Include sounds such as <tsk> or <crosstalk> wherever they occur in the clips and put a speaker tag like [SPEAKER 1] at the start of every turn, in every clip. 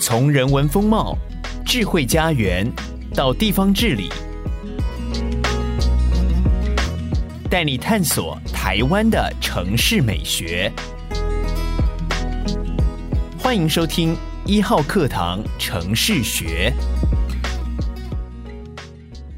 [SPEAKER 1] 从人文风貌、智慧家园到地方治理，带你探索台湾的城市美学。欢迎收听一号课堂城市学。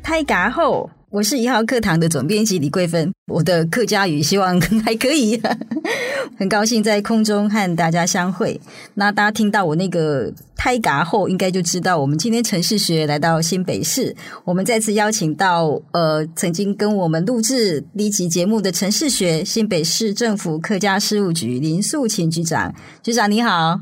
[SPEAKER 2] 大家好，我是一号课堂的总编辑李桂芬。我的客家语希望还可以，<laughs> 很高兴在空中和大家相会。那大家听到我那个胎嘎后，应该就知道我们今天城市学来到新北市。我们再次邀请到呃，曾经跟我们录制第一集节目的城市学新北市政府客家事务局林素琴局长。局长你好，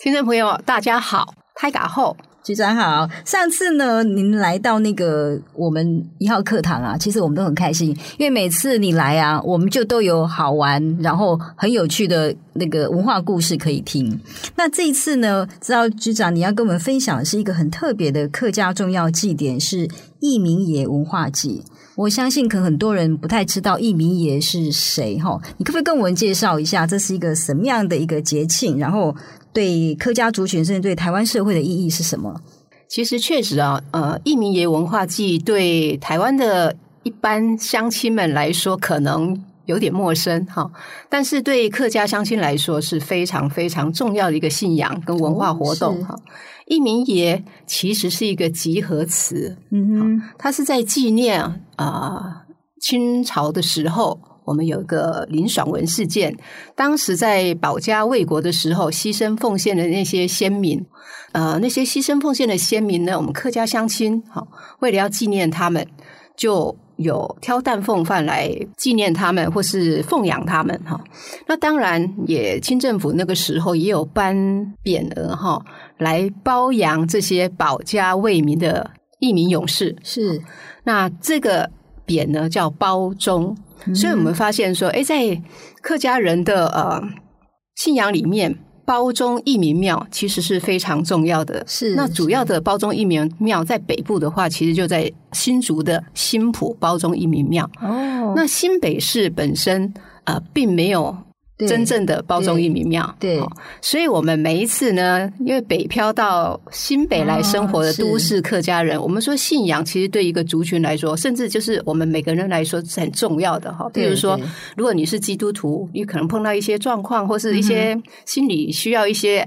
[SPEAKER 3] 听众朋友大家好，胎嘎后。
[SPEAKER 2] 局长好，上次呢，您来到那个我们一号课堂啊，其实我们都很开心，因为每次你来啊，我们就都有好玩，然后很有趣的那个文化故事可以听。那这一次呢，知道局长你要跟我们分享的是一个很特别的客家重要祭典，是义民爷文化祭。我相信可能很多人不太知道义民爷是谁哈，你可不可以跟我们介绍一下，这是一个什么样的一个节庆？然后。对客家族群，甚至对台湾社会的意义是什么？
[SPEAKER 3] 其实确实啊，呃，义民爷文化祭对台湾的一般乡亲们来说可能有点陌生哈，但是对客家乡亲来说是非常非常重要的一个信仰跟文化活动哈。义民爷其实是一个集合词，嗯哼，它是在纪念啊、呃、清朝的时候。我们有一个林爽文事件，当时在保家卫国的时候，牺牲奉献的那些先民，呃，那些牺牲奉献的先民呢，我们客家乡亲，好，为了要纪念他们，就有挑担奉饭来纪念他们，或是奉养他们，哈。那当然，也清政府那个时候也有颁匾额，哈，来褒扬这些保家卫民的义民勇士。是，那这个匾呢，叫褒忠。所以我们发现说，哎，在客家人的呃信仰里面，褒忠义民庙其实是非常重要的。是，那主要的包中义民庙在北部的话，其实就在新竹的新浦包中义民庙。哦，那新北市本身呃并没有。真正的褒忠义民庙，对，所以我们每一次呢，因为北漂到新北来生活的都市客家人，我们说信仰其实对一个族群来说，甚至就是我们每个人来说是很重要的哈。比如说，如果你是基督徒，你可能碰到一些状况，或是一些心理需要一些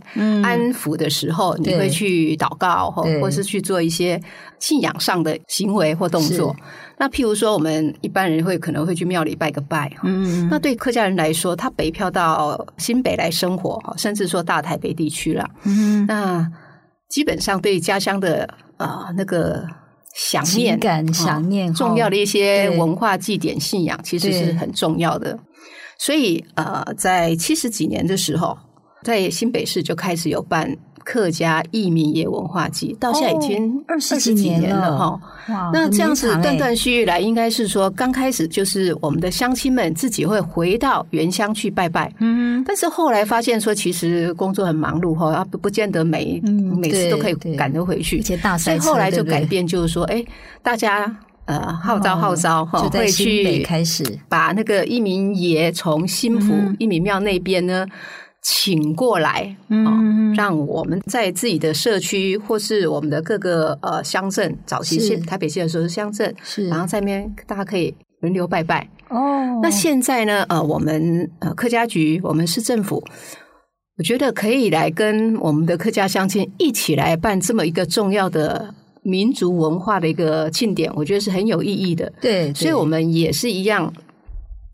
[SPEAKER 3] 安抚的时候，你会去祷告，或或是去做一些信仰上的行为或动作。那譬如说，我们一般人会可能会去庙里拜个拜，嗯，那对客家人来说，他北漂到新北来生活，甚至说大台北地区了，嗯，那基本上对家乡的啊、呃、那个想念
[SPEAKER 2] 感、想念，
[SPEAKER 3] 重要的一些文化祭典信仰，其实是很重要的。所以呃，在七十几年的时候，在新北市就开始有办。客家义民爷文化祭到现在已经二十几年了哈，哇！那这样子断断续续来，应该是说刚开始就是我们的乡亲们自己会回到原乡去拜拜，嗯，但是后来发现说其实工作很忙碌哈，啊不不见得每每次都可以赶得回去，所以后来就改变，就是说，哎，大家呃号召号召哈，会去开始把那个义民爷从新埔义民庙那边呢。请过来，嗯，让我们在自己的社区或是我们的各个呃乡镇，早期县台北县的时候是乡镇，是，然后在那边大家可以轮流拜拜。哦，那现在呢，呃，我们呃客家局，我们市政府，我觉得可以来跟我们的客家乡亲一起来办这么一个重要的民族文化的一个庆典，我觉得是很有意义的。对，对，所以我们也是一样。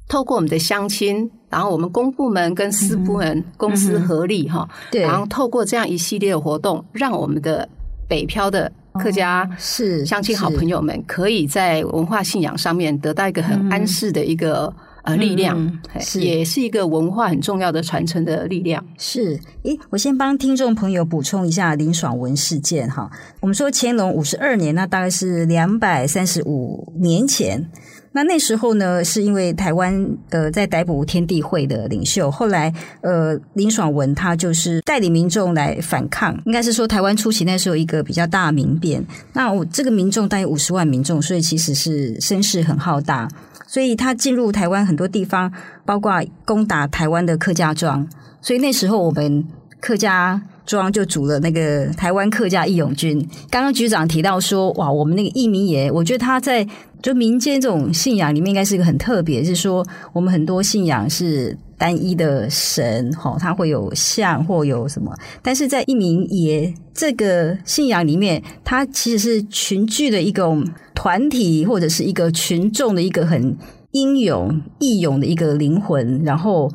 [SPEAKER 3] 透过我们的乡亲，然后我们公部门跟私部门公司合力哈，对，然后透过这样一系列的活动，让我们的北漂的客家是乡亲好朋友们，可以在文化信仰上面得到一个很安适的一个呃力量，是也是一个文化很重要的传承的力量。是，诶，我先帮听众朋友补充一下林爽文事件哈。我们说乾隆五十二年，那大概是两百三十五年前。那那时候呢，是因为台湾呃在逮捕天地会的领袖，后来呃林爽文他就是带领民众来反抗，应该是说台湾初期那时候一个比较大的民变。那我这个民众大约五十万民众，所以其实是声势很浩大，所以他进入台湾很多地方，包括攻打台湾的客家庄。所以那时候我们
[SPEAKER 2] 客家庄就组了那个台湾客家义勇军。刚刚局长提到说，哇，我们那个义民爷，我觉得他在就民间这种信仰里面应该是一个很特别，是说我们很多信仰是单一的神，哈，他会有像或有什么，但是在义民爷这个信仰里面，它其实是群聚的一种团体，或者是一个群众的一个很英勇、义勇的一个灵魂，然后。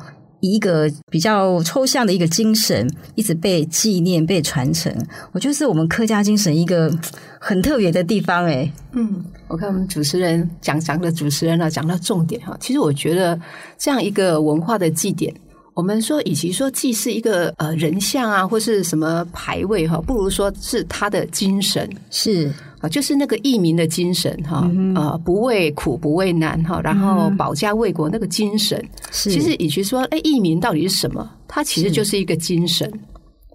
[SPEAKER 2] 一个比较抽象的一个精神，一直被纪念、被传承，我觉得是我们客家精神一个 <tsk> 很特别的地方。哎，
[SPEAKER 3] 嗯，我看我们主持人讲讲的主持人呢，讲到重点哈。其实我觉得这样一个文化的祭典，我们说，与其说祭是一个呃人像啊，或是什么牌位哈，不如说是他的精神是。啊，就是那个义民的精神哈，嗯、呃，不畏苦不畏难哈，然后保家卫国那个精神，是其实与其说哎，义民到底是什么？它其实就是一个精神，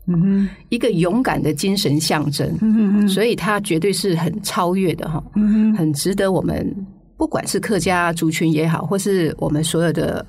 [SPEAKER 3] 嗯哼，一个勇敢的精神象征，嗯哼哼，所以它绝对是很超越的哈，嗯哼，很值得我们不管是客家族群也好，或是我们所有的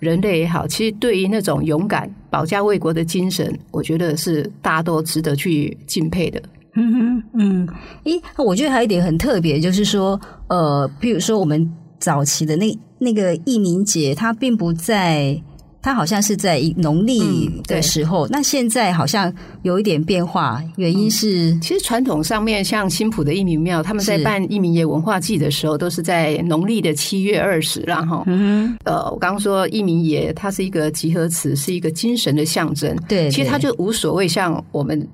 [SPEAKER 3] 人类也好，其实对于那种勇敢保家卫国的精神，我觉得是大家都值得去敬佩的。
[SPEAKER 2] 嗯哼，嗯，诶，我觉得还有一点很特别，就是说，呃，比如说我们早期的那那个义民节，它并不在，它好像是在农历的时候，嗯、那现在好像有一点变化，原因是，
[SPEAKER 3] 嗯、其实传统上面像新浦的义民庙，他们在办义民爷文化祭的时候，都是在农历的七月二十，然后，嗯哼，呃，我刚刚说义民爷，它是一个集合词，是一个精神的象征，对，对，其实它就无所谓，像我们。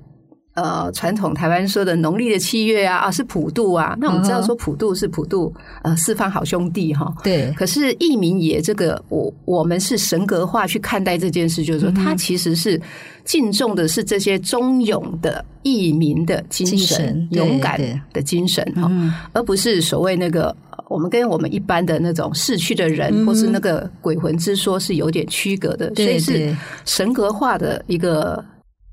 [SPEAKER 3] 呃，传统台湾说的农历的七月啊，啊是普渡啊。那我们知道说普渡是普渡，呃，四方好兄弟哈。对。可是义民爷这个，我我们是神格化去看待这件事，就是说，他其实是敬重的是这些忠勇的义民的精神，精神勇敢的精神哈，而不是所谓那个我们跟我们一般的那种逝去的人，或是那个鬼魂之说是有点区隔的，所以是神格化的一个。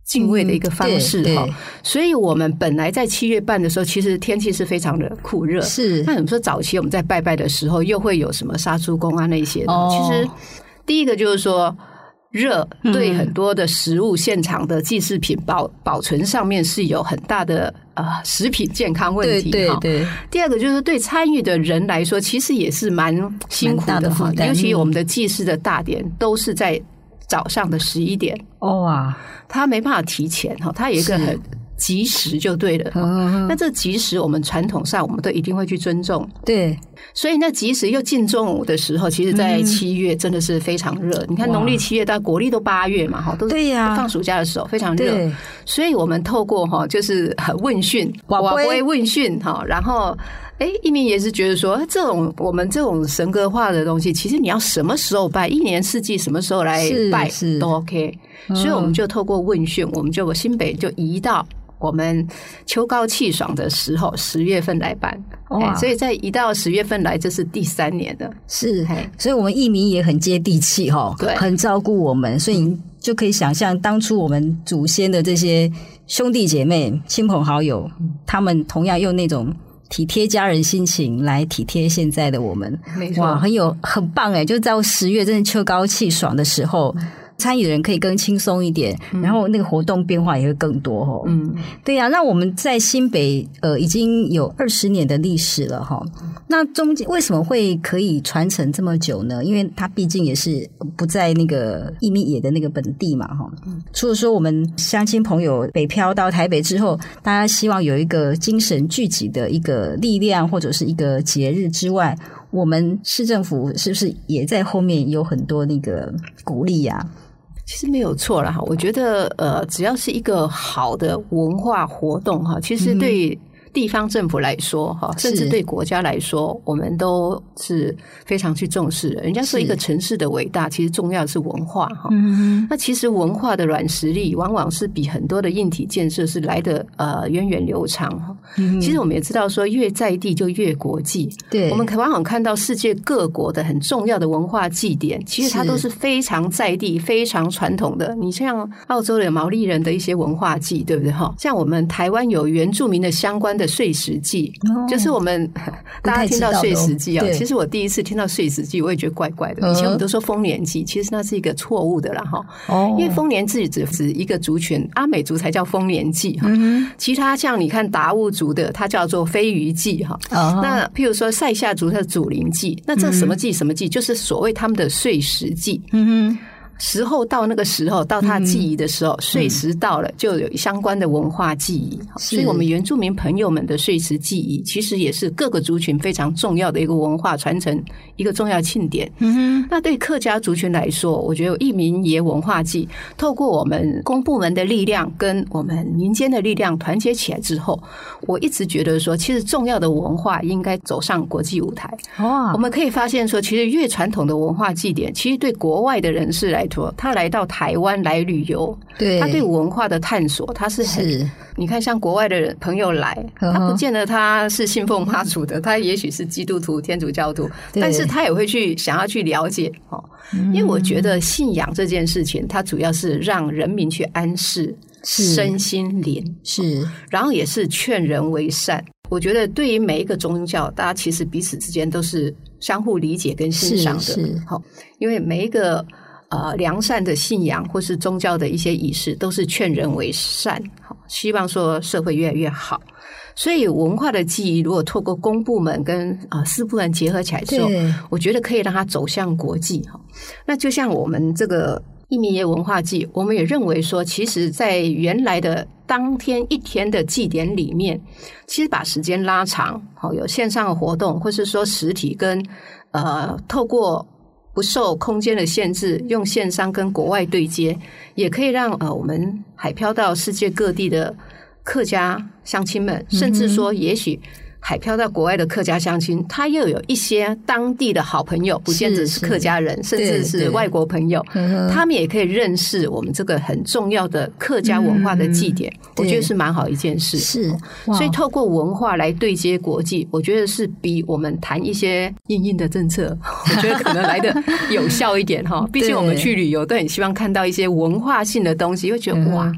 [SPEAKER 3] 敬畏的一个方式哈，嗯、所以我们本来在七月半的时候，其实天气是非常的酷热。是，那我们说早期我们在拜拜的时候，又会有什么杀猪公啊那些的。哦、其实第一个就是说，热对很多的食物现场的祭祀品保保存上面是有很大的呃食品健康问题哈。对，对，对。第二个就是对参与的人来说，其实也是蛮辛苦的哈，尤其我们的祭祀的大典都是在。早上的十一点，哇，他没办法提前哈，他有一个很及时就对了。那这及时，我们传统上我们都一定会去尊重。对，所以那及时又进中午的时候，其实，在七月真的是非常热。你看农历七月到国历都八月嘛，哈，都对呀，放暑假的时候非常热。所以我们透过哈，就是问讯，我不会问讯哈，然后。哎，一民也是觉得说，这种我们这种神格化的东西，其实你要什么时候拜，一年四季什么时候来拜都 OK。所以我们就透过问讯，我们就新北就移到我们秋高气爽的时候，十月份来办。哇！所以在移到十月份来，这是第三年了。是，
[SPEAKER 2] 所以我们艺民也很接地气哈，对，很照顾我们，所以你就可以想象当初我们祖先的这些兄弟姐妹、亲朋好友，他们同样用那种。体贴家人心情来体贴现在的我们，没错，哇，很有很棒哎！就在十月真的秋高气爽的时候。参与的人可以更轻松一点，然后那个活动变化也会更多哈。嗯，对呀、啊。那我们在新北呃已经有二十年的历史了哈。那中间为什么会可以传承这么久呢？因为它毕竟也是不在那个义民爷的那个本地嘛哈。除了说我们乡亲朋友北漂到台北之后，大家希望有一个精神聚集的一个力量或者是一个节日之外，我们市政府是不是也在后面有很多那个鼓励呀、啊？
[SPEAKER 3] 其实没有错了哈，我觉得呃，只要是一个好的文化活动哈，其实对。地方政府来说，哈，甚至对国家来说，我们都是非常去重视的。人家说一个城市的伟大，其实重要的是文化，哈。那其实文化的软实力，往往是比很多的硬体建设是来的呃源远流长，哈。其实我们也知道，说越在地就越国际。对，我们往往看到世界各国的很重要的文化祭典，其实它都是非常在地、非常传统的。你像澳洲的毛利人的一些文化祭，对不对？哈，像我们台湾有原住民的相关的。的岁时祭，
[SPEAKER 2] 哦、
[SPEAKER 3] 就是我们大家听到岁时祭啊，
[SPEAKER 2] 对
[SPEAKER 3] 其实我第一次听到岁时祭，我也觉得怪怪的。以前我们都说丰年祭，其实那是一个错误的啦哈。哦，因为丰年祭只是一个族群，阿美族才叫丰年祭哈。嗯，其他像你看达悟族的，它叫做飞鱼祭哈。哦，那譬如说塞夏族它的祖灵祭，那这什么祭什么祭，就是所谓他们的碎石祭。嗯哼。时候到那个时候，到他记忆的时候，岁、嗯、时到了，就有相关的文化记忆。嗯、所以，我们原住民朋友们的岁时记忆，其实也是各个族群非常重要的一个文化传承，一个重要庆典。嗯哼。那对客家族群来说，我觉得一民爷文化祭，透过我们公部门的力量跟我们民间的力量团结起来之后，我一直觉得说，其实重要的文化应该走上国际舞台。哇！我们可以发现说，其实越传统的文化祭典，其实对国外的人士来。他来到台湾来旅游，对，他对文化的探索，他是很，是。你看像国外的人朋友来，他不见得他是信奉妈祖的，他也许是基督徒、天主教徒，但是他也会去想要去了解哦，因为我觉得信仰这件事情，它主要是让人民去安适身心灵，是，然后也是劝人为善。我觉得对于每一个宗教，大家其实彼此之间都是相互理解跟欣赏的，好，因为每一个。呃，良善的信仰或是宗教的一些仪式，都是劝人为善，好，希望说社会越来越好。所以文化的记忆，如果透过公部门跟啊、呃、私部门结合起来之后，我觉得可以让它走向国际哈。那就像我们这个一民爷文化祭，我们也认为说，其实，在原来的当天一天的祭典里面，其实把时间拉长，好，有线上的活动，或是说实体跟呃透过。不受空间的限制，用线上跟国外对接，也可以让呃我们海漂到世界各地的客家乡亲们，甚至说也许。海漂到国外的客家乡亲，他又有一些当地的好朋友，不见得是客家人，甚至是外国朋友，他们也可以认识我们这个很重要的客家文化的祭典。我觉得是蛮好一件事。是，所以透过文化来对接国际，我觉得是比我们谈一些硬硬的政策，<laughs> 我觉得可能来的有效一点哈。<laughs> 毕竟我们去旅游都很希望看到一些文化性的东西，会觉得哇，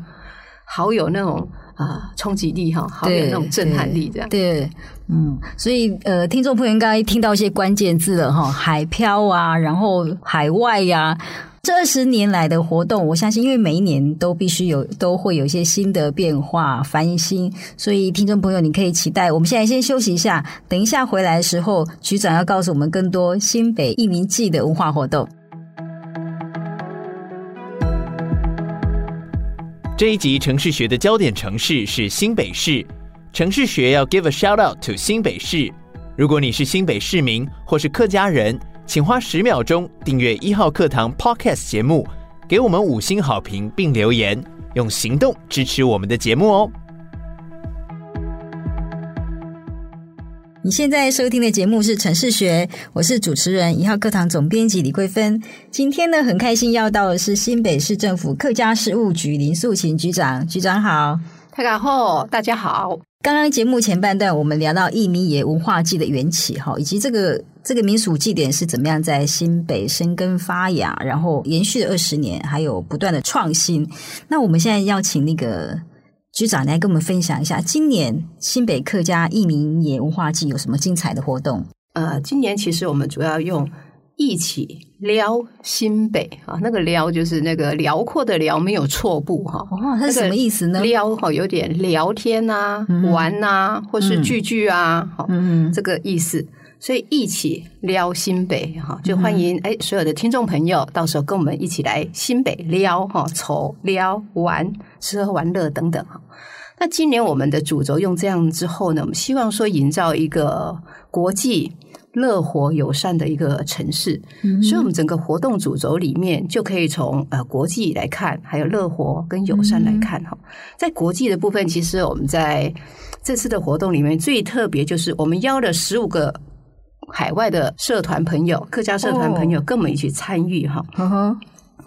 [SPEAKER 3] 好有那种。啊，冲击力哈，好有那种震撼力，这样对，
[SPEAKER 2] 嗯，所以呃，听众朋友应该听到一些关键字了哈，海漂啊，然后海外呀、这二十年来的活动，我相信，因为每一年都必须有，都会有一些新的变化翻新，所以听众朋友你可以期待。我们现在先休息一下，等一下回来的时候，局长要告诉我们更多新北义民祭的文化活动。
[SPEAKER 1] 这一集城市学的焦点城市是新北市，城市学要 give a shout out to 新北市。如果你是新北市民或是客家人，请花十秒钟订阅一号课堂 podcast 节目，给我们五星好评并留言，用行动支持我们的节目哦。
[SPEAKER 2] 你现在收听的节目是《城市学》，我是主持人一号课堂总编辑李桂芬。今天呢，很开心要到的是新北市政府客家事务局林素琴局长，局长好，
[SPEAKER 3] 大家好，大家好。
[SPEAKER 2] 刚刚节目前半段，我们聊到义民爷文化祭的缘起，哈，以及这个这个民俗祭典是怎么样在新北生根发芽，然后延续了二十年，还有不断的创新。那我们现在要请那个。局长来跟我们分享一下，今年新北客家义民爷文化季有什么精彩的活动？
[SPEAKER 3] 呃，今年其实我们主要用一起撩新北啊，那个撩就是那个辽阔的辽，没有错步哈。
[SPEAKER 2] 哦，它是什么意思呢？
[SPEAKER 3] 撩哈，有点聊天啊、嗯、玩啊，或是聚聚啊，好、嗯，这个意思。所以一起撩新北哈，就欢迎哎所有的听众朋友，到时候跟我们一起来新北撩哈，抽撩玩吃喝玩乐等等哈。那今年我们的主轴用这样之后呢，我们希望说营造一个国际乐活友善的一个城市，嗯、所以我们整个活动主轴里面就可以从呃国际来看，还有乐活跟友善来看哈。嗯、在国际的部分，其实我们在这次的活动里面最特别就是我们邀了十五个。海外的社团朋友，客家社团朋友跟我们一起参与哈。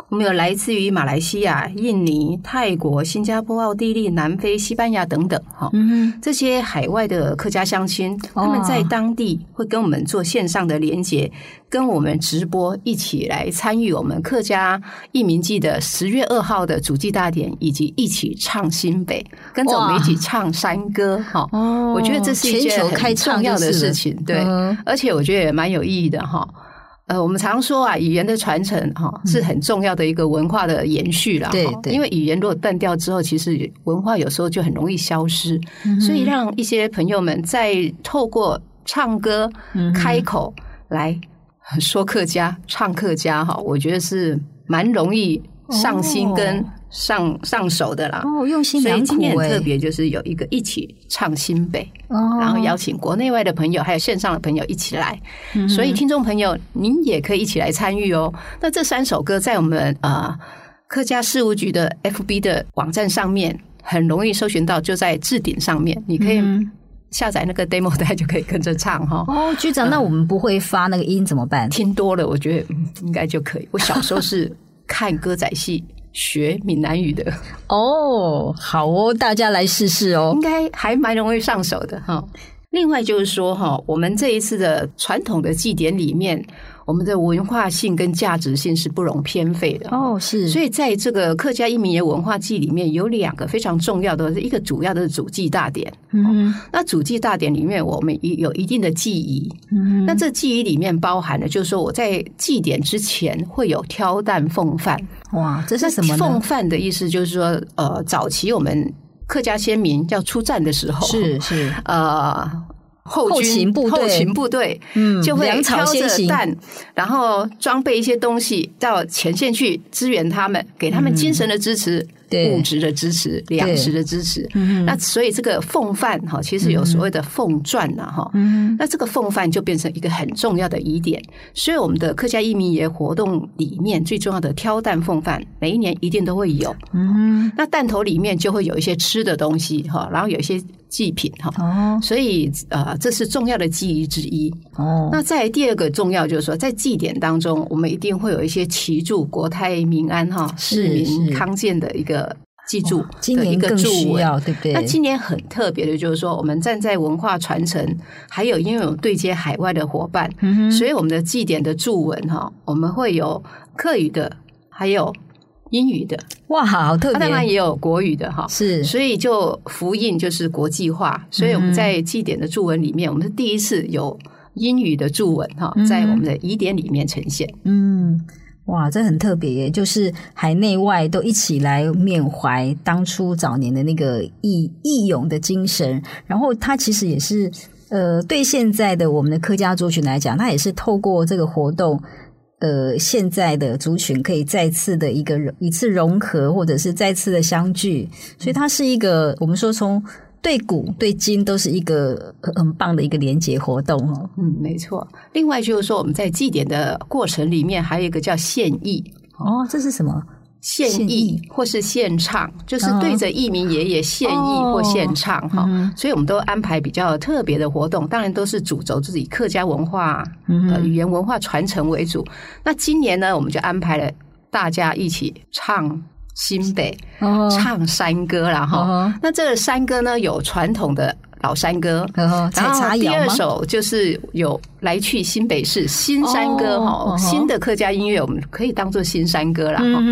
[SPEAKER 3] 我们有来自于马来西亚、印尼、泰国、新加坡、奥地利、南非、西班牙等等，哈，嗯，这些海外的客家乡亲，他们在当地会跟我们做线上的连接，跟我们直播，一起来参与我们客家义民祭的十月二号的主祭大典，以及一起唱新北，跟着我们一起唱山歌，哈，哦，我觉得这是一件很重要的事情，对，而且我觉得也蛮有意义的，哈。呃，我们常说啊，语言的传承哈是很重要的一个文化的延续了。对对，因为语言如果断掉之后，其实文化有时候就很容易消失。嗯、所以让一些朋友们在透过唱歌开口来说客家、唱客家哈，我觉得是蛮容易上心跟。上上手的啦，
[SPEAKER 2] 哦，用心良苦。
[SPEAKER 3] 所以今天很特别，就是有一个一起唱新北，哦，然后邀请国内外的朋友，还有线上的朋友一起来。嗯、所以听众朋友，您也可以一起来参与哦。那这三首歌在我们啊、呃、客家事务局的 FB 的网站上面很容易搜寻到，就在置顶上面，你可以下载那个 demo <laughs> 带，就可以跟着唱哈。
[SPEAKER 2] 哦，局长，那我们不会发那个音怎么办？
[SPEAKER 3] 听多了，我觉得应该就可以。我小时候是看歌仔戏。学闽南语的
[SPEAKER 2] 哦，好哦，大家来试试哦，
[SPEAKER 3] 应该还蛮容易上手的哈。另外就是说哈，我们这一次的传统的祭典里面。我们的文化性跟价值性是不容偏废的
[SPEAKER 2] 哦，是。
[SPEAKER 3] 所以在这个客家一民爷文化祭里面，有两个非常重要的，一个主要的主祭大典。嗯，那主祭大典里面，我们有一定的祭仪。嗯，那这祭仪里面包含的，就是说我在祭典之前会有挑担奉饭。
[SPEAKER 2] 哇，这是什么呢？
[SPEAKER 3] 奉饭的意思就是说，呃，早期我们客家先民要出战的时候，
[SPEAKER 2] 是是 <laughs>
[SPEAKER 3] 呃。
[SPEAKER 2] 后勤部队，
[SPEAKER 3] 后勤部队，嗯，就会挑着担，然后装备一些东西到前线去支援他们，给他们精神的支持。嗯物质的支持，粮食的支持，那所以这个奉饭哈，其实有所谓的奉传呐哈，那这个奉饭就变成一个很重要的疑点。所以我们的客家移民爷活动里面最重要的挑担奉饭，每一年一定都会有。嗯，那担头里面就会有一些吃的东西哈，然后有一些祭品哈。哦，所以呃，这是重要的记忆之一。哦，那再第二个重要就是说，在祭典当中，我们一定会有一些祈祝国泰民安哈，市民康健的一个。记住的一个祝文，对不对？那今年很特别的，就是说，我们站在文化传承，还有因为有对接海外的伙伴，嗯、所以我们的祭典的祝文哈，我们会有客语的，还有英语的。
[SPEAKER 2] 哇，好特别！
[SPEAKER 3] 当然也有国语的哈，
[SPEAKER 2] 是。
[SPEAKER 3] 所以就福音就是国际化，所以我们在祭典的注文里面，我们是第一次有英语的注文哈，在我们的仪典里面呈现。嗯。
[SPEAKER 2] 哇，这很特别耶！就是海内外都一起来缅怀当初早年的那个义义勇的精神，然后它其实也是呃，对现在的我们的客家族群来讲，它也是透过这个活动，呃，现在的族群可以再次的一个一次融合，或者是再次的相聚，所以它是一个我们说从。对古对今都是一个很棒的一个连结活动哦。
[SPEAKER 3] 嗯，没错。另外就是说，我们在祭典的过程里面，还有一个叫献艺
[SPEAKER 2] 哦，这是什么？
[SPEAKER 3] 献艺或是献唱，就是对着艺名爷爷献艺或献唱哈。哦、所以我们都安排比较特别的活动，当然都是主轴自己客家文化、语言文化传承为主。那今年呢，我们就安排了大家一起唱。新北唱山歌了哈，那这个山歌呢，有传统的老山歌，然后第二首就是有来去新北市新山歌哈，新的客家音乐我们可以当做新山歌了哈。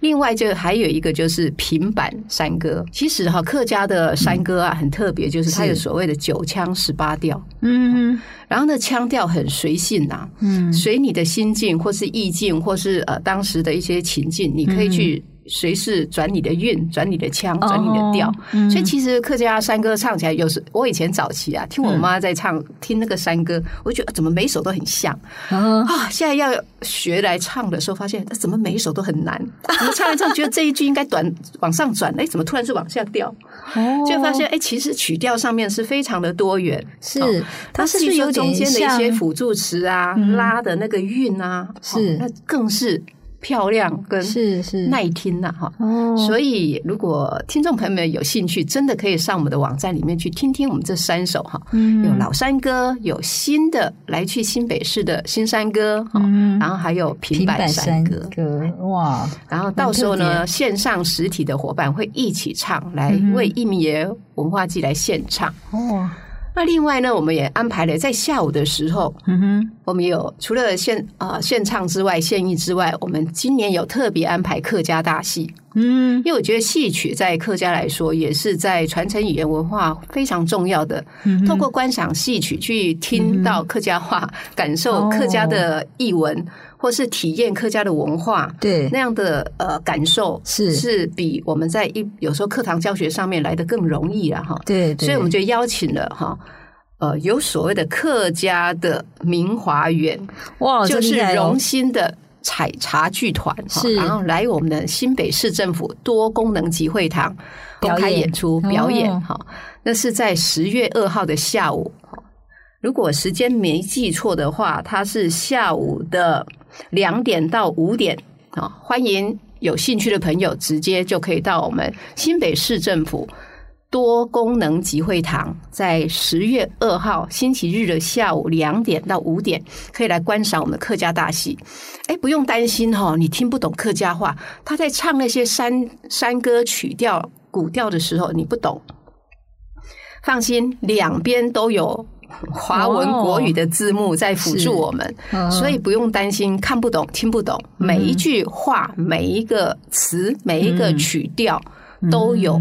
[SPEAKER 3] 另外就还有一个就是平板山歌，其实哈客家的山歌啊很特别，就是它有所谓的九腔十八调，嗯，然后呢腔调很随性呐，嗯，随你的心境或是意境或是呃当时的一些情境，你可以去。随时转你的韵，转你的腔，转你的调，哦嗯、所以其实客家山歌唱起来，有时我以前早期啊，听我妈在唱，嗯、听那个山歌，我就觉得怎么每一首都很像、哦、啊！现在要学来唱的时候，发现怎么每一首都很难，怎么唱来唱，觉得这一句应该短往上转，哎，怎么突然是往下掉？哦，就发现哎，其实曲调上面是非常的多元，
[SPEAKER 2] 是、
[SPEAKER 3] 哦、它是有中间的一些辅助词啊，嗯、拉的那个韵啊，
[SPEAKER 2] 是、
[SPEAKER 3] 哦、那更是。漂亮跟
[SPEAKER 2] 是是。
[SPEAKER 3] 耐听呐哈。
[SPEAKER 2] 哦，
[SPEAKER 3] 所以如果听众朋友们有兴趣，真的可以上我们的网站里面去听听我们这三首哈，有老山歌，有新的来去新北市的新山歌哈，然后还有平板山歌，
[SPEAKER 2] 哇，<laughs>
[SPEAKER 3] 然后到时候呢，线上实体的伙伴会一起唱，来为一民爷文化季来献唱。哦。那另外呢，我们也安排了在下午的时候，嗯哼，我们有除了献啊献唱之外，献艺之外，我们今年有特别安排客家大戏，嗯，因为我觉得戏曲在客家来说，也是在传承语言文化非常重要的。嗯，透过观赏戏曲去听到客家话，嗯，感受客家的艺文。哦或是体验客家的文化，
[SPEAKER 2] 对。
[SPEAKER 3] 那样的呃感受是。是比我们在一有时候课堂教学上面来的更容易了哈。
[SPEAKER 2] 对，对，
[SPEAKER 3] 所以我们就邀请了哈呃有所谓的客家的明华园哇，就是荣兴的采茶剧团哈，然后来我们的新北市政府多功能集会堂公开演。出表演哈，那是在十月二号的下午。如果时间没记错的话，它是下午的两点到五点啊，欢迎有兴趣的朋友直接就可以到我们新北市政府多功能集会堂，在十月二号星期日的下午两点到五点，可以来观赏我们的客家大戏。哎，不用担心哈，你听不懂客家话，他在唱那些山山歌曲调、古调的时候，你不懂，放心，两边都有。华文国语的字幕在辅助我们，所以不用担心看不懂、听不懂。每一句话、每一个词、每一个曲调都有。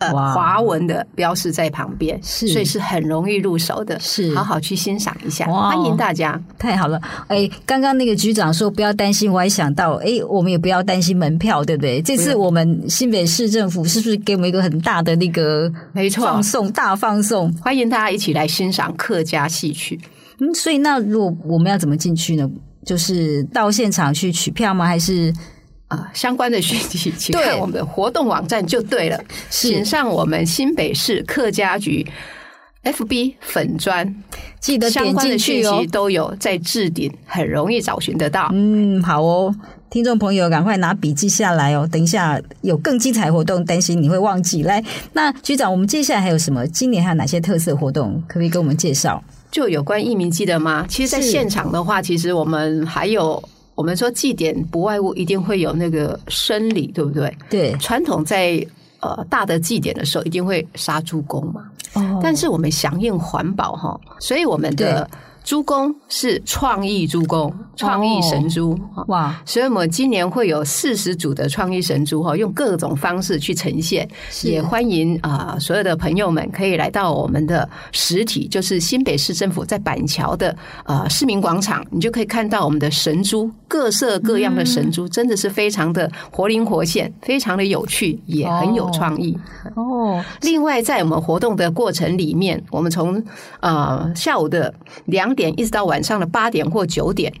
[SPEAKER 3] 呃，华文的标示在旁边，是，所以是很容易入手的，是，好好去欣赏一下，欢迎大家，
[SPEAKER 2] 太好了。哎，刚刚那个局长说不要担心，我还想到，哎，我们也不要担心门票，对不对？这次我们新北市政府是不是给我们一个很大的那个，
[SPEAKER 3] 没错，
[SPEAKER 2] 放送大放送，
[SPEAKER 3] 欢迎大家一起来欣赏客家戏曲。
[SPEAKER 2] 嗯，所以那如果我们要怎么进去呢？就是到现场去取票吗？还是？
[SPEAKER 3] 啊，相关的讯息，<laughs> 请看我们的活动网站就对了。请上我们新北市客家局 FB 粉砖，
[SPEAKER 2] 记得点进去哦。
[SPEAKER 3] 都有在置顶，很容易找寻得到。
[SPEAKER 2] 嗯，好哦，听众朋友，赶快拿笔记下来哦。等一下有更精彩活动，担心你会忘记。来，那局长，我们接下来还有什么？今年还有哪些特色活动？可不可以跟我们介绍？
[SPEAKER 3] 就有关艺民记得吗？其实，在现场的话，其实我们还有。我们说祭典不外乎一定会有那个生理，对不对？
[SPEAKER 2] 对，
[SPEAKER 3] 传统在呃大的祭典的时候，一定会杀猪公嘛。哦，但是我们响应环保哈，所以我们的。猪公是创意猪公，创意神猪哇！所以我们今年会有四十组的创意神猪哈，用各种方式去呈现。也欢迎啊，所有的朋友们可以来到我们的实体，就是新北市政府在板桥的呃市民广场，你就可以看到我们的神猪，各色各样的神猪，真的是非常的活灵活现，非常的有趣，也很有创意哦。另外，在我们活动的过程里面，我们从呃下午的两。两点一直到晚上的八点或九点，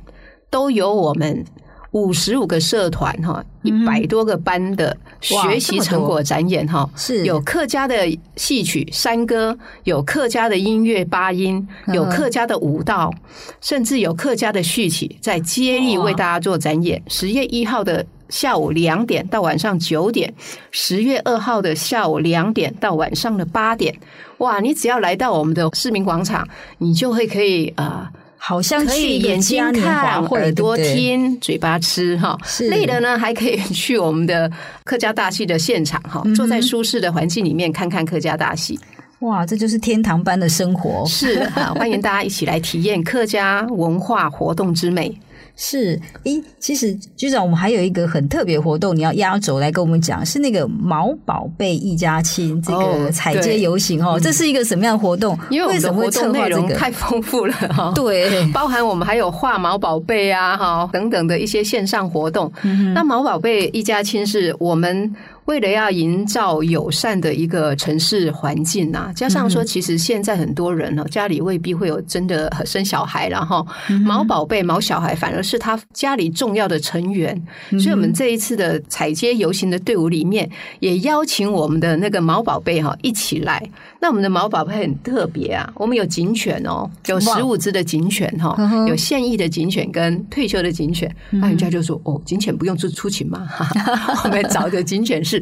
[SPEAKER 3] 都有我们五十五个社团哈，一百多个班的学习成果展演哈，是。有客家的戏曲山歌，有客家的音乐八音，有客家的舞蹈，甚至有客家的戏曲，在接力为大家做展演。十月一号的下午两点到晚上九点，十月二号的下午两点到晚上的八点。哇！你只要来到我们的市民广场，你就会可以啊，呃、
[SPEAKER 2] 好像
[SPEAKER 3] 可以眼睛看，耳朵听，嘴巴吃哈。累了呢，还可以 <laughs> 去我们的客家大戏的现场哈，坐在舒适的环境里面看看客家大戏。
[SPEAKER 2] 哇，这就是天堂般的生活。
[SPEAKER 3] 是啊，欢迎大家一起来体验客家文化活动之美。
[SPEAKER 2] 是，诶，其实局长，我们还有一个很特别活动，你要压轴来跟我们讲，是那个毛宝贝一家亲这个踩街游行哦，这是一个什么样的活动？
[SPEAKER 3] 因为我们的活动内容太丰富了哈，<laughs>
[SPEAKER 2] 对，
[SPEAKER 3] 包含我们还有画毛宝贝啊，哈等等的一些线上活动。嗯、那毛宝贝一家亲是我们。为了要营造友善的一个城市环境呐，加上说，其实现在很多人呢，家里未必会有真的生小孩，然后毛宝贝、毛小孩反反而是他家里重要的成员。所以，我们这一次的彩街游行的队伍里面，也邀请我们的那个毛宝贝哈一起来。那我们的毛宝贝很特别啊，我们有警犬哦，有十五只的警犬哈，有现役的警犬跟退休的警犬。那人家就说哦，警犬不用出出勤吗？<laughs> 我们找的警犬是。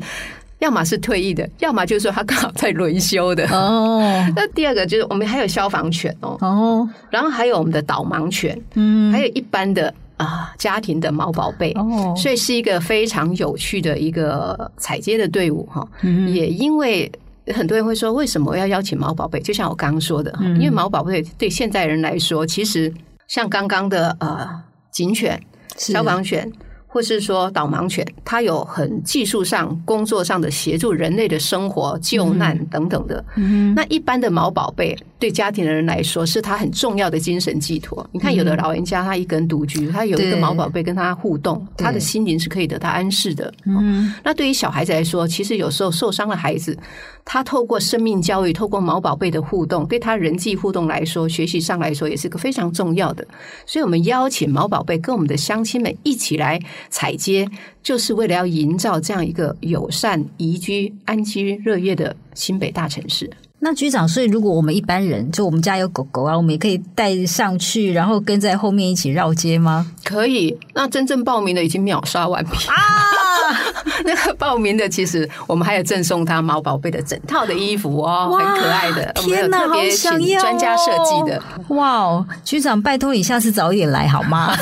[SPEAKER 3] 要么是退役的，要么就是说他刚好在轮休的。哦，<laughs> 那第二个就是我们还有消防犬哦，哦，然后还有我们的导盲犬，嗯，还有一般的啊家庭的毛宝贝，哦，所以是一个非常有趣的一个踩街的队伍哈。嗯，也因为很多人会说，为什么要邀请毛宝贝？就像我刚刚说的，因为毛宝贝对现代人来说，其实像刚刚的呃警犬、消防犬。或是说导盲犬，它有很技术上、工作上的协助人类的生活、救难等等的。嗯、那一般的毛宝贝，对家庭的人来说，是他很重要的精神寄托。你看，有的老人家他一个人独居，他有一个毛宝贝跟他互动，他的心灵是可以得到安适的。嗯，那对于小孩子来说，其实有时候受伤的孩子，他透过生命教育，透过毛宝贝的互动，对他人际互动来说，学习上来说，也是个非常重要的。所以，我们邀请毛宝贝跟我们的乡亲们一起来采接，就是为了要营造这样一个友善、宜居、安居乐业的新北大城市。
[SPEAKER 2] 那局长，所以如果我们一般人，就我们家有狗狗啊，我们也可以带上去，然后跟在后面一起绕街吗？
[SPEAKER 3] 可以。那真正报名的已经秒杀完毕啊！<laughs> 那个报名的，其实我们还有赠送他毛宝贝的整套的衣服哦，很可爱的。
[SPEAKER 2] 天哪，
[SPEAKER 3] 特别请专家设计的。
[SPEAKER 2] 哇哦，局长，拜托你下次早一点来好吗？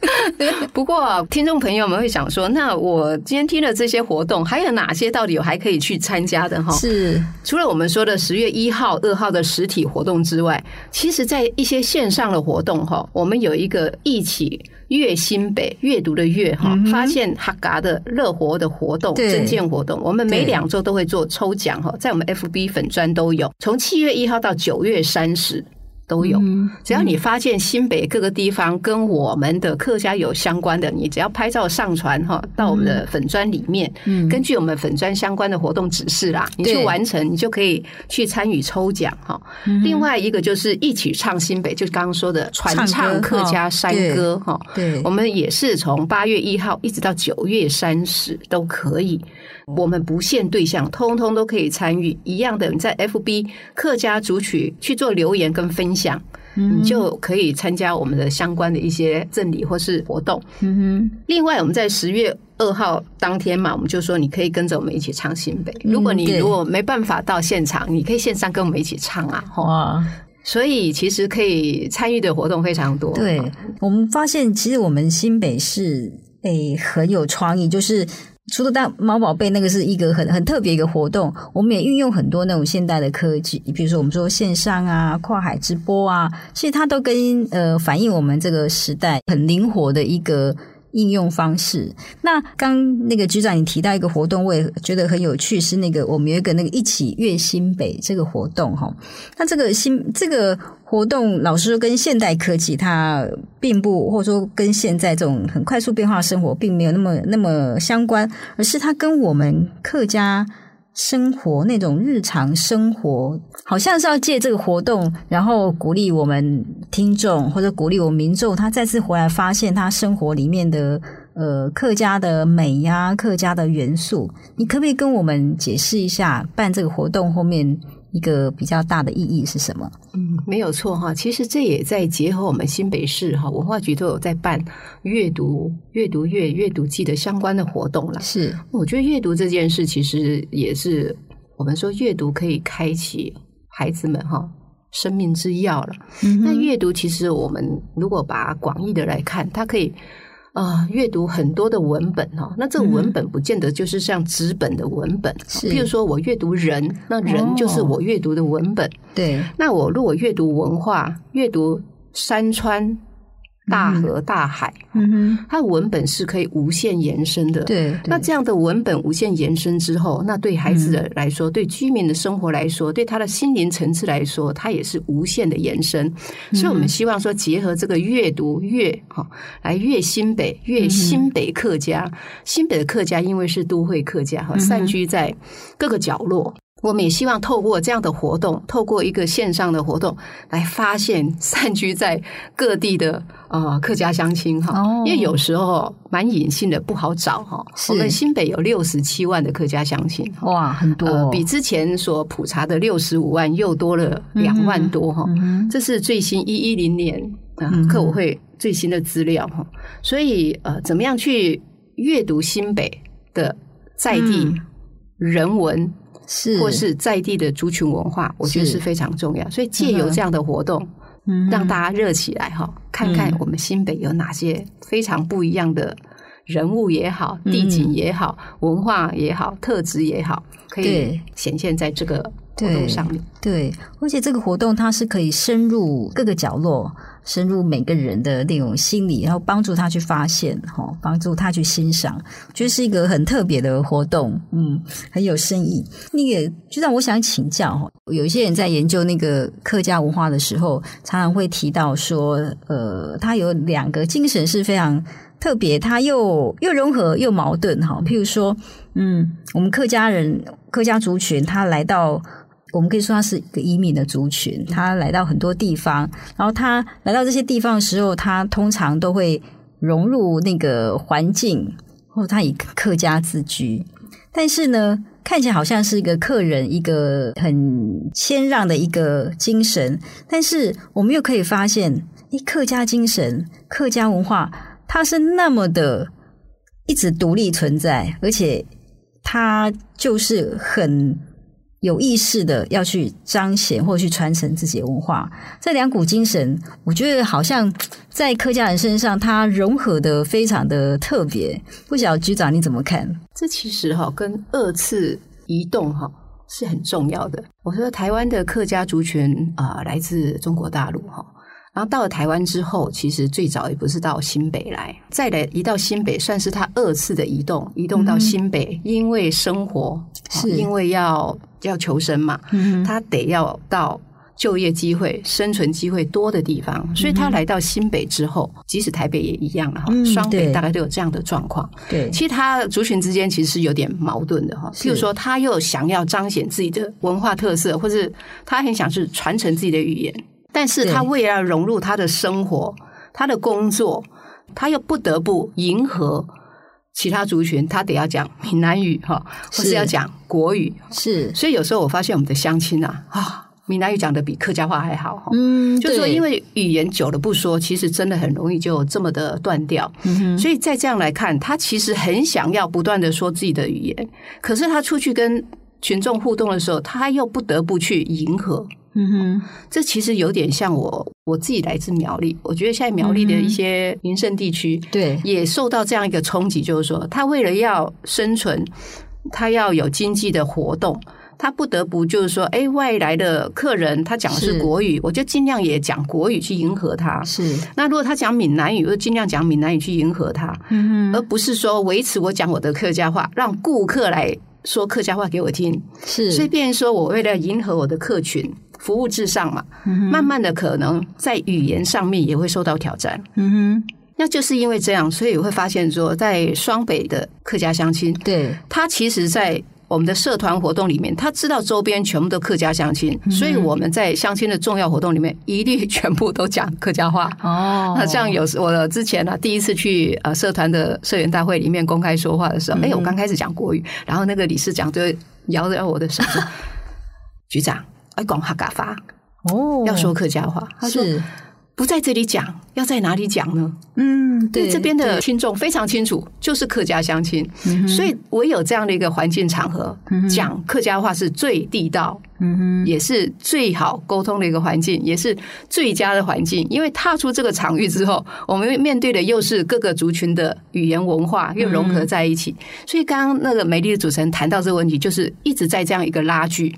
[SPEAKER 2] <laughs>
[SPEAKER 3] 不过，听众朋友们会想说，那我今天听了这些活动，还有哪些到底有还可以去参加的哈？
[SPEAKER 2] 是
[SPEAKER 3] 除了我们说的十月一号、二号的实体活动之外，其实在一些线上的活动哈，我们有一个一起阅新北阅读的阅哈，发现哈嘎的乐活的活动、证件活动，我们每两周都会做抽奖哈，在我们 FB 粉专都有，从七月一号到九月三十。都有，只要你发现新北各个地方跟我们的客家有相关的，你只要拍照上传哈到我们的粉砖里面，根据我们粉砖相关的活动指示啦，你去完成，你就可以去参与抽奖哈。另外一个就是一起唱新北，就是刚刚说的传唱客家山歌哈。对，我们也是从八月一号一直到九月三十都可以。我们不限对象，通通都可以参与。一样的，你在 FB 客家族群去做留言跟分享，嗯、你就可以参加我们的相关的一些赠礼或是活动。嗯哼。另外，我们在十月二号当天嘛，我们就说你可以跟着我们一起唱新北。如果你如果没办法到现场，你可以线上跟我们一起唱啊。哇！所以其实可以参与的活动非常多。
[SPEAKER 2] 对，我们发现其实我们新北市诶很有创意，就是。除了大毛宝贝那个是一个很很特别一个活动，我们也运用很多那种现代的科技，比如说我们说线上啊、跨海直播啊，其实它都跟呃反映我们这个时代很灵活的一个。应用方式。那刚那个局长你提到一个活动，我也觉得很有趣，是那个我们有一个那个一起阅新北这个活动哈。那这个新这个活动，老实说跟现代科技它并不，或者说跟现在这种很快速变化的生活并没有那么那么相关，而是它跟我们客家。生活那种日常生活，好像是要借这个活动，然后鼓励我们听众或者鼓励我们民众，他再次回来发现他生活里面的呃客家的美呀、客家的元素。你可不可以跟我们解释一下办这个活动后面？一个比较大的意义是什么？
[SPEAKER 3] 嗯，没有错哈。其实这也在结合我们新北市哈文化局都有在办阅读、阅读月、阅读季的相关的活动了。
[SPEAKER 2] 是，
[SPEAKER 3] 我觉得阅读这件事其实也是我们说阅读可以开启孩子们哈生命之钥了。嗯，那阅读其实我们如果把广义的来看，它可以。啊，阅读很多的文本哈，那这个文本不见得就是像纸本的文本。是，譬如说我阅读人，那人就是我阅读的文本。对，那我如果阅读文化，阅读山川。大河大海，嗯哼，它的文本是可以无限延伸的。对，对，那这样的文本无限延伸之后，那对孩子的来说，嗯、对居民的生活来说，对他的心灵层次来说，它也是无限的延伸。嗯、所以，我们希望说，结合这个阅读阅哈，来阅新北，阅新北客家。嗯、新北的客家，因为是都会客家哈，散居在各个角落。我们也希望透过这样的活动，透过一个线上的活动，来发现 <laughs> 散居在各地的呃客家乡亲哈。哦、因为有时候蛮隐性的，不好找哈。我们新北有六十七万的客家乡亲，
[SPEAKER 2] 哇，很多、哦
[SPEAKER 3] 呃，比之前所普查的六十五万又多了两万多哈。嗯嗯、这是最新一一零年客委会最新的资料哈。所以呃，怎么样去阅读新北的在地人文？嗯是，或是在地的族群文化，我觉得是非常重要。所以借由这样的活动，嗯、让大家热起来哈，嗯、看看我们新北有哪些非常不一样的人物也好，嗯、地景也好，文化也好，特质也好，可以显现在这个活动上面。
[SPEAKER 2] 对，而且这个活动它是可以深入各个角落。深入每个人的那种心理，然后帮助他去发现，哈，帮助他去欣赏，我觉得是一个很特别的活动，嗯，很有深意。那个就让我想请教哈，有一些人在研究那个客家文化的时候，常常会提到说，呃，他有两个精神是非常特别，他又又融合又矛盾，哈。譬如说，嗯，我们客家人、客家族群，他来到。我们可以说他是一个移民的族群，他来到很多地方，然后他来到这些地方的时候，他通常都会融入那个环境，或他以客家自居。但是呢，看起来好像是一个客人，一个很谦让的一个精神。但是我们又可以发现，诶，客家精神、客家文化，它是那么的一直独立存在，而且它就是很。有意识的要去彰显或去传承自己的文化，这两股精神，我觉得好像在客家人身上，它融合的非常的特别。不晓得局长你怎么看？
[SPEAKER 3] 这其实哈跟二次移动哈是很重要的。我说台湾的客家族群啊，来自中国大陆哈。然后到了台湾之后，其实最早也不是到新北来，再来移到新北，算是他二次的移动，移动到新北，嗯、因为生活是因为要要求生嘛，嗯、他得要到就业机会、生存机会多的地方，所以他来到新北之后，即使台北也一样了哈，嗯、双北大概都有这样的状况。对，其实他族群之间其实是有点矛盾的哈，譬如说他又想要彰显自己的文化特色，或是他很想是传承自己的语言。但是他为了要融入他的生活，他的工作，他又不得不迎合其他族群，他得要讲闽南语哈，或是要讲国语，是。所以有时候我发现我们的乡亲啊，啊，闽南语讲的比客家话还好哈。嗯，就是说因为语言久了不说，其实真的很容易就这么的断掉。嗯哼。所以再这样来看，他其实很想要不断的说自己的语言，可是他出去跟群众互动的时候，他又不得不去迎合。嗯哼，这其实有点像我我自己来自苗栗，我觉得现在苗栗的一些民生地区，对，也受到这样一个冲击，就是说，他为了要生存，他要有经济的活动，他不得不就是说，哎，外来的客人他讲的是国语，我就尽量也讲国语去迎合他。是，那如果他讲闽南语，我就尽量讲闽南语去迎合他，嗯哼，而不是说维持我讲我的客家话，让顾客来说客家话给我听。是，所以变成说我为了迎合我的客群。服务至上嘛，嗯、慢慢的可能在语言上面也会受到挑战。嗯哼，那就是因为这样，所以我会发现说，在双北的客家乡亲，对，他其实，在我们的社团活动里面，他知道周边全部都客家乡亲，嗯、所以我们在相亲的重要活动里面，一律全部都讲客家话。<laughs> 哦，那这样有时我之前呢、啊，第一次去呃社团的社员大会里面公开说话的时候，哎、我刚开始讲国语，然后那个理事长就摇着我的手说：“ <laughs> 局长。”要讲客家话哦，要说客家话。他说不在这里讲，要在哪里讲呢？嗯，对，这边的听众非常清楚，就是客家乡亲，所以唯有这样的一个环境场合，讲客家话是最地道，嗯，也是最好沟通的一个环境，也是最佳的环境。因为踏出这个场域之后，我们面对的又是各个族群的语言文化又融合在一起。所以刚刚那个美丽的主持人谈到这个问题，就是一直在这样一个拉锯。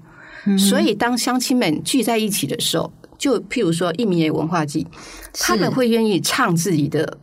[SPEAKER 3] 所以，当乡亲们聚在一起的时候，就譬如说，一民爷文化祭，他们会愿意唱自己的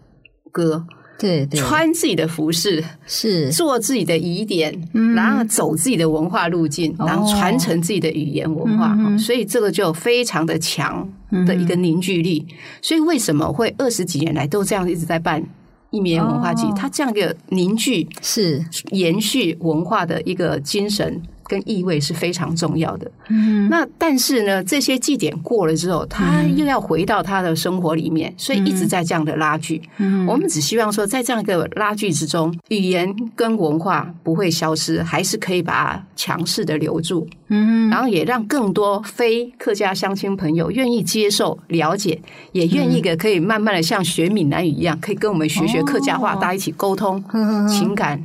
[SPEAKER 3] 歌，对，对，穿自己的服饰，是做自己的仪典，嗯、然后走自己的文化路径，然后传承自己的语言文化。哦、所以，这个就非常的强的一个凝聚力。嗯、所以，为什么会二十几年来都这样一直在办一民爷文化祭？它这样一个凝聚是延续文化的一个精神。跟意味是非常重要的。嗯，那但是呢，这些祭典过了之后，他又要回到他的生活里面，所以一直在这样的拉锯。嗯，我们只希望说，在这样一个拉锯之中，语言跟文化不会消失，还是可以把它强势的留住。嗯，然后也让更多非客家乡亲朋友愿意接受、了解，也愿意的可以慢慢的像学闽南语一样，可以跟我们学学客家话，大家一起沟通情感。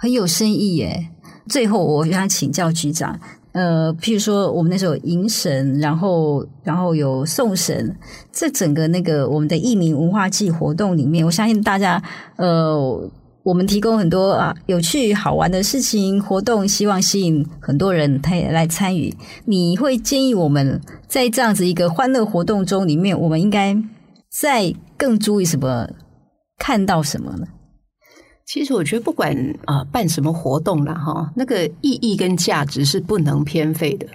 [SPEAKER 2] 很有深意耶！最后，我想请教局长，呃，譬如说，我们那时候迎神，然后，然后有送神，这整个那个我们的义民文化祭活动里面，我相信大家，呃，我们提供很多啊有趣好玩的事情活动，希望吸引很多人他也来参与。你会建议我们在这样子一个欢乐活动中里面，我们应该再更注意什么？看到什么呢？
[SPEAKER 3] 其实我觉得，不管啊、呃、办什么活动了哈，那个意义跟价值是不能偏废的。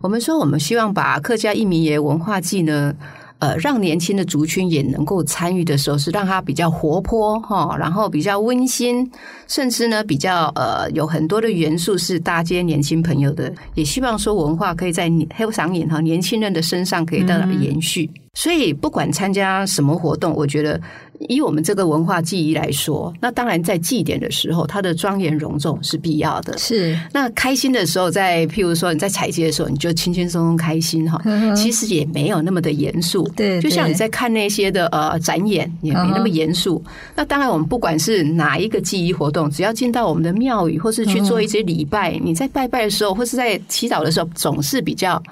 [SPEAKER 3] 我们说，我们希望把客家义民爷文化祭呢，呃，让年轻的族群也能够参与的时候，是让它比较活泼哈，然后比较温馨，甚至呢比较呃有很多的元素是搭接年轻朋友的。也希望说文化可以在黑嗓眼哈年轻人的身上可以得到延续。嗯所以，不管参加什么活动，我觉得以我们这个文化记忆来说，那当然在祭典的时候，它的庄严隆重是必要的。
[SPEAKER 2] 是，
[SPEAKER 3] 那开心的时候，在譬如说你在采街的时候，你就轻轻松松开心哈。其实也没有那么的严肃。对，就像你在看那些的呃展演，也没那么严肃。那当然，我们不管是哪一个记忆活动，只要进到我们的庙宇，或是去做一些礼拜，你在拜拜的时候，或是在祈祷的时候，总是比较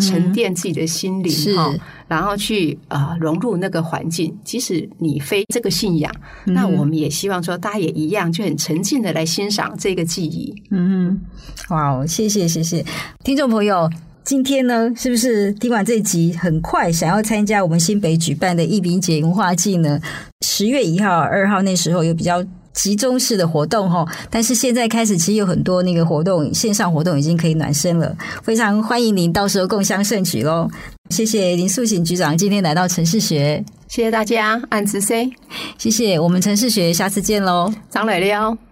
[SPEAKER 3] 沉淀自己的心灵哈。然后去啊、呃、融入那个环境，即使你非这个信仰，嗯、那我们也希望说大家也一样，就很沉浸的来欣赏这个祭仪。
[SPEAKER 2] 嗯，哇哦，谢谢谢谢听众朋友，今天呢，是不是听完这集，很快想要参加我们新北举办的艺民节文化季呢？十月一号、二号那时候有比较。集中式的活动哈，但是现在开始其实有很多那个活动，线上活动已经可以暖身了，非常欢迎您到时候共襄盛举喽！谢谢林素锦局长今天来到城市学，
[SPEAKER 3] 谢谢大家，按时 C，
[SPEAKER 2] 谢谢我们城市学，下次见喽，
[SPEAKER 3] 张磊了。